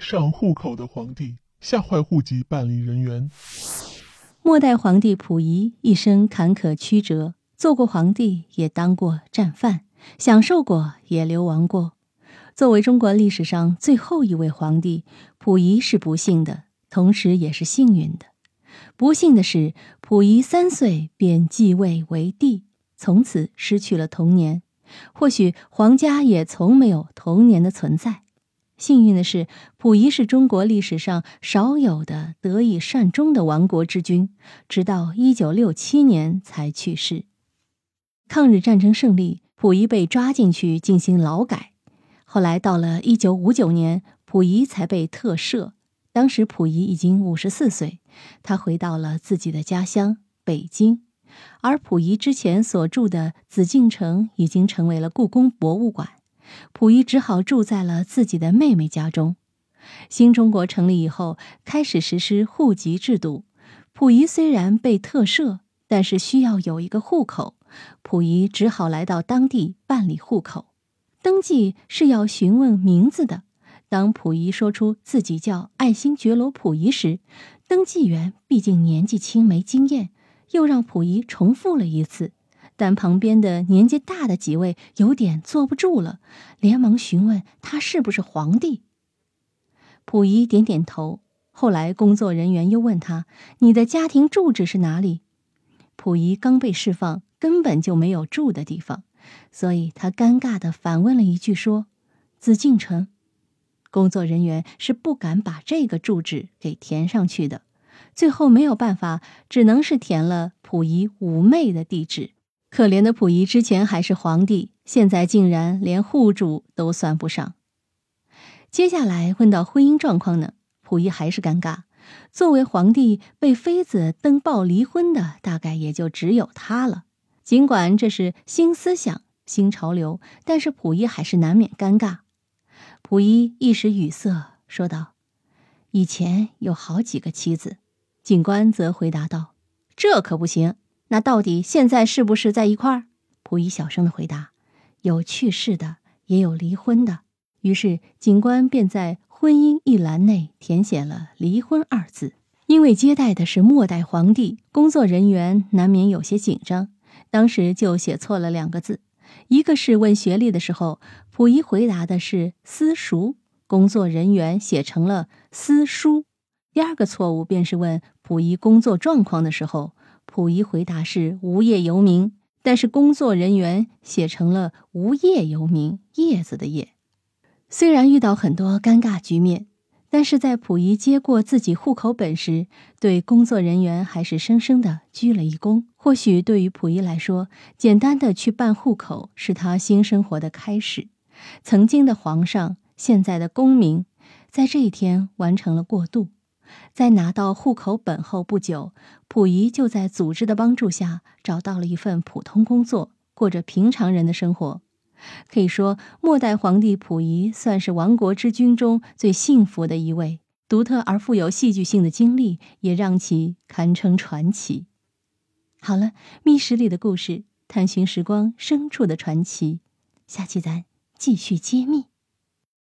上户口的皇帝，吓坏户籍办理人员。末代皇帝溥仪一生坎坷曲折，做过皇帝，也当过战犯，享受过，也流亡过。作为中国历史上最后一位皇帝，溥仪是不幸的，同时也是幸运的。不幸的是，溥仪三岁便继位为帝，从此失去了童年。或许皇家也从没有童年的存在。幸运的是，溥仪是中国历史上少有的得以善终的亡国之君，直到一九六七年才去世。抗日战争胜利，溥仪被抓进去进行劳改。后来到了一九五九年，溥仪才被特赦。当时溥仪已经五十四岁，他回到了自己的家乡北京。而溥仪之前所住的紫禁城已经成为了故宫博物馆，溥仪只好住在了自己的妹妹家中。新中国成立以后，开始实施户籍制度。溥仪虽然被特赦，但是需要有一个户口，溥仪只好来到当地办理户口。登记是要询问名字的。当溥仪说出自己叫爱新觉罗·溥仪时，登记员毕竟年纪轻没经验。又让溥仪重复了一次，但旁边的年纪大的几位有点坐不住了，连忙询问他是不是皇帝。溥仪点点头。后来工作人员又问他：“你的家庭住址是哪里？”溥仪刚被释放，根本就没有住的地方，所以他尴尬地反问了一句：“说紫禁城。”工作人员是不敢把这个住址给填上去的。最后没有办法，只能是填了溥仪五妹的地址。可怜的溥仪之前还是皇帝，现在竟然连户主都算不上。接下来问到婚姻状况呢，溥仪还是尴尬。作为皇帝，被妃子登报离婚的大概也就只有他了。尽管这是新思想、新潮流，但是溥仪还是难免尴尬。溥仪一时语塞，说道：“以前有好几个妻子。”警官则回答道：“这可不行。那到底现在是不是在一块儿？”溥仪小声的回答：“有去世的，也有离婚的。”于是警官便在婚姻一栏内填写了“离婚”二字。因为接待的是末代皇帝，工作人员难免有些紧张，当时就写错了两个字。一个是问学历的时候，溥仪回答的是“私塾”，工作人员写成了“私书”。第二个错误便是问溥仪工作状况的时候，溥仪回答是无业游民，但是工作人员写成了无业游民，叶子的叶。虽然遇到很多尴尬局面，但是在溥仪接过自己户口本时，对工作人员还是深深的鞠了一躬。或许对于溥仪来说，简单的去办户口是他新生活的开始。曾经的皇上，现在的公民，在这一天完成了过渡。在拿到户口本后不久，溥仪就在组织的帮助下找到了一份普通工作，过着平常人的生活。可以说，末代皇帝溥仪算是亡国之君中最幸福的一位。独特而富有戏剧性的经历，也让其堪称传奇。好了，密室里的故事，探寻时光深处的传奇，下期咱继续揭秘。